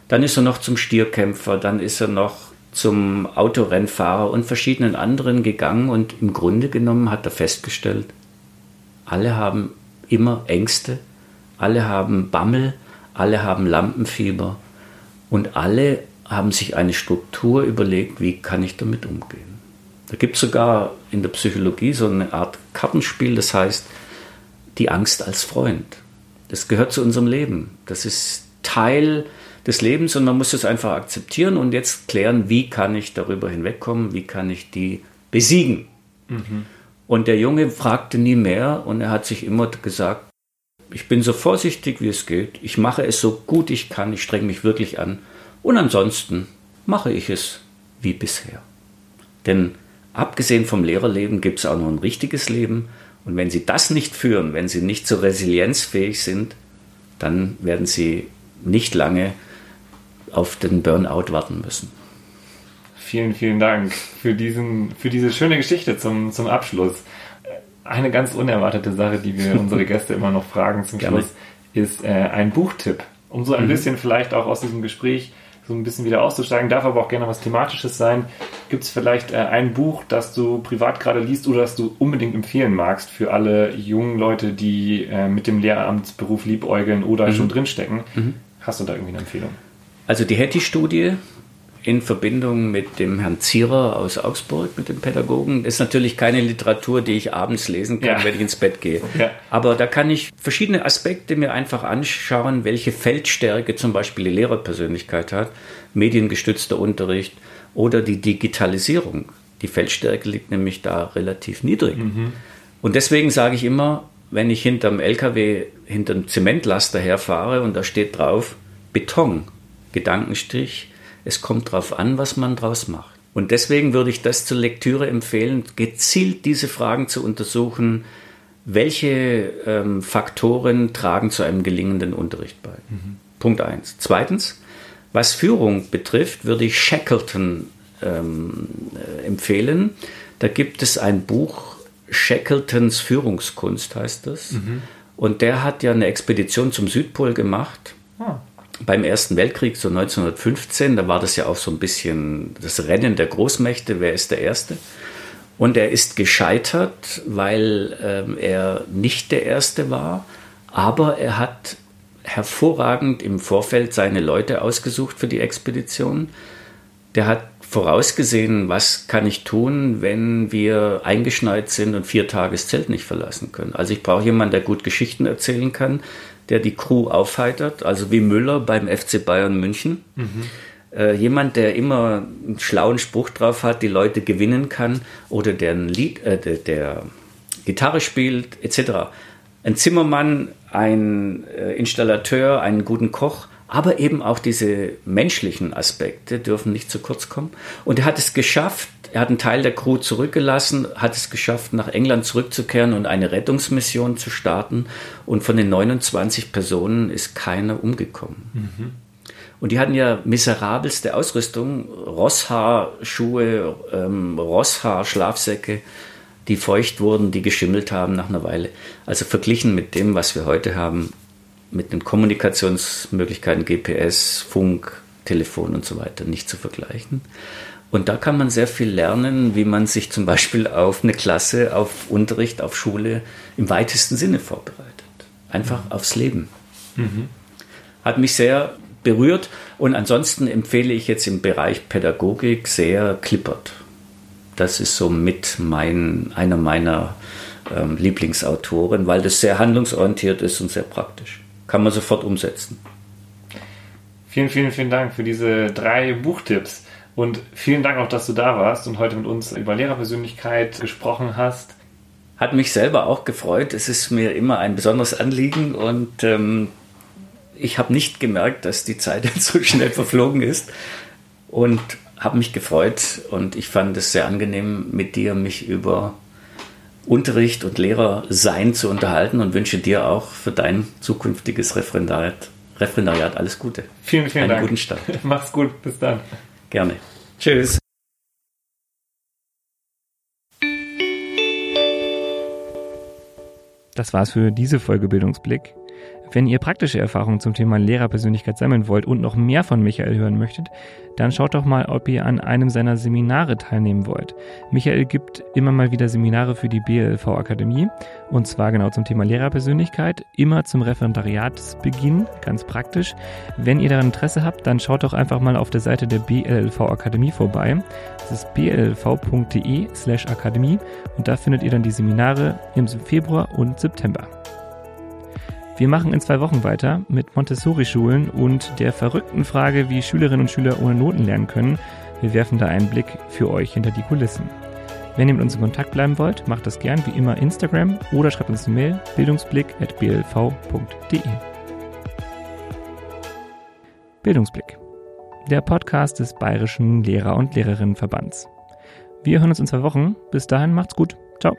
Dann ist er noch zum Stierkämpfer, dann ist er noch zum Autorennfahrer und verschiedenen anderen gegangen und im Grunde genommen hat er festgestellt, alle haben immer Ängste, alle haben Bammel, alle haben Lampenfieber und alle haben sich eine Struktur überlegt, wie kann ich damit umgehen. Da gibt es sogar in der Psychologie so eine Kartenspiel, das heißt die Angst als Freund. Das gehört zu unserem Leben. Das ist Teil des Lebens und man muss es einfach akzeptieren und jetzt klären, wie kann ich darüber hinwegkommen, wie kann ich die besiegen. Mhm. Und der Junge fragte nie mehr und er hat sich immer gesagt, ich bin so vorsichtig, wie es geht, ich mache es so gut ich kann, ich strenge mich wirklich an und ansonsten mache ich es wie bisher. Denn abgesehen vom Lehrerleben gibt es auch noch ein richtiges Leben. Und wenn Sie das nicht führen, wenn Sie nicht so resilienzfähig sind, dann werden Sie nicht lange auf den Burnout warten müssen. Vielen, vielen Dank für, diesen, für diese schöne Geschichte zum, zum Abschluss. Eine ganz unerwartete Sache, die wir unsere Gäste immer noch fragen zum Schluss, ist äh, ein Buchtipp, um so ein mhm. bisschen vielleicht auch aus diesem Gespräch so ein bisschen wieder auszusteigen, darf aber auch gerne was Thematisches sein. Gibt es vielleicht äh, ein Buch, das du privat gerade liest oder das du unbedingt empfehlen magst für alle jungen Leute, die äh, mit dem Lehramtsberuf liebäugeln oder mhm. schon drinstecken? Mhm. Hast du da irgendwie eine Empfehlung? Also die Hattie-Studie in Verbindung mit dem Herrn Zierer aus Augsburg, mit dem Pädagogen. Das ist natürlich keine Literatur, die ich abends lesen kann, ja. wenn ich ins Bett gehe. Ja. Aber da kann ich verschiedene Aspekte mir einfach anschauen, welche Feldstärke zum Beispiel die Lehrerpersönlichkeit hat, mediengestützter Unterricht oder die Digitalisierung. Die Feldstärke liegt nämlich da relativ niedrig. Mhm. Und deswegen sage ich immer, wenn ich hinterm LKW, hinterm Zementlaster herfahre und da steht drauf Beton, Gedankenstrich, es kommt darauf an, was man draus macht. Und deswegen würde ich das zur Lektüre empfehlen, gezielt diese Fragen zu untersuchen, welche ähm, Faktoren tragen zu einem gelingenden Unterricht bei. Mhm. Punkt 1. Zweitens, was Führung betrifft, würde ich Shackleton ähm, äh, empfehlen. Da gibt es ein Buch, Shackletons Führungskunst heißt das. Mhm. Und der hat ja eine Expedition zum Südpol gemacht. Ah beim Ersten Weltkrieg, so 1915, da war das ja auch so ein bisschen das Rennen der Großmächte, wer ist der Erste? Und er ist gescheitert, weil ähm, er nicht der Erste war, aber er hat hervorragend im Vorfeld seine Leute ausgesucht für die Expedition. Der hat vorausgesehen, was kann ich tun, wenn wir eingeschneit sind und vier Tage das Zelt nicht verlassen können. Also ich brauche jemanden, der gut Geschichten erzählen kann, der die Crew aufheitert, also wie Müller beim FC Bayern München. Mhm. Äh, jemand, der immer einen schlauen Spruch drauf hat, die Leute gewinnen kann oder der, ein Lied, äh, der, der Gitarre spielt, etc. Ein Zimmermann, ein äh, Installateur, einen guten Koch, aber eben auch diese menschlichen Aspekte dürfen nicht zu kurz kommen. Und er hat es geschafft, er hat einen Teil der Crew zurückgelassen, hat es geschafft, nach England zurückzukehren und eine Rettungsmission zu starten. Und von den 29 Personen ist keiner umgekommen. Mhm. Und die hatten ja miserabelste Ausrüstung, Rosshaarschuhe, ähm, Rosshaar-Schlafsäcke, die feucht wurden, die geschimmelt haben nach einer Weile. Also verglichen mit dem, was wir heute haben, mit den Kommunikationsmöglichkeiten GPS, Funk, Telefon und so weiter, nicht zu vergleichen. Und da kann man sehr viel lernen, wie man sich zum Beispiel auf eine Klasse, auf Unterricht, auf Schule im weitesten Sinne vorbereitet. Einfach mhm. aufs Leben. Mhm. Hat mich sehr berührt und ansonsten empfehle ich jetzt im Bereich Pädagogik sehr Klippert. Das ist so mit mein, einer meiner ähm, Lieblingsautoren, weil das sehr handlungsorientiert ist und sehr praktisch. Kann man sofort umsetzen. Vielen, vielen, vielen Dank für diese drei Buchtipps. Und vielen Dank auch, dass du da warst und heute mit uns über Lehrerpersönlichkeit gesprochen hast. Hat mich selber auch gefreut. Es ist mir immer ein besonderes Anliegen und ähm, ich habe nicht gemerkt, dass die Zeit jetzt so schnell verflogen ist und habe mich gefreut und ich fand es sehr angenehm, mit dir mich über Unterricht und Lehrersein zu unterhalten und wünsche dir auch für dein zukünftiges Referendariat, Referendariat alles Gute. Vielen, vielen Einen Dank. Einen guten Start. Mach's gut. Bis dann. Gerne. Tschüss. Das war's für diese Folge Bildungsblick. Wenn ihr praktische Erfahrungen zum Thema Lehrerpersönlichkeit sammeln wollt und noch mehr von Michael hören möchtet, dann schaut doch mal, ob ihr an einem seiner Seminare teilnehmen wollt. Michael gibt immer mal wieder Seminare für die BLV Akademie und zwar genau zum Thema Lehrerpersönlichkeit, immer zum Referendariatsbeginn, ganz praktisch. Wenn ihr daran Interesse habt, dann schaut doch einfach mal auf der Seite der BLV Akademie vorbei. Das ist blv.de slash Akademie und da findet ihr dann die Seminare im Februar und September. Wir machen in zwei Wochen weiter mit Montessori-Schulen und der verrückten Frage, wie Schülerinnen und Schüler ohne Noten lernen können. Wir werfen da einen Blick für euch hinter die Kulissen. Wenn ihr mit uns in Kontakt bleiben wollt, macht das gern wie immer Instagram oder schreibt uns eine Mail bildungsblick.blv.de. Bildungsblick. der Podcast des Bayerischen Lehrer- und Lehrerinnenverbands. Wir hören uns in zwei Wochen. Bis dahin macht's gut. Ciao.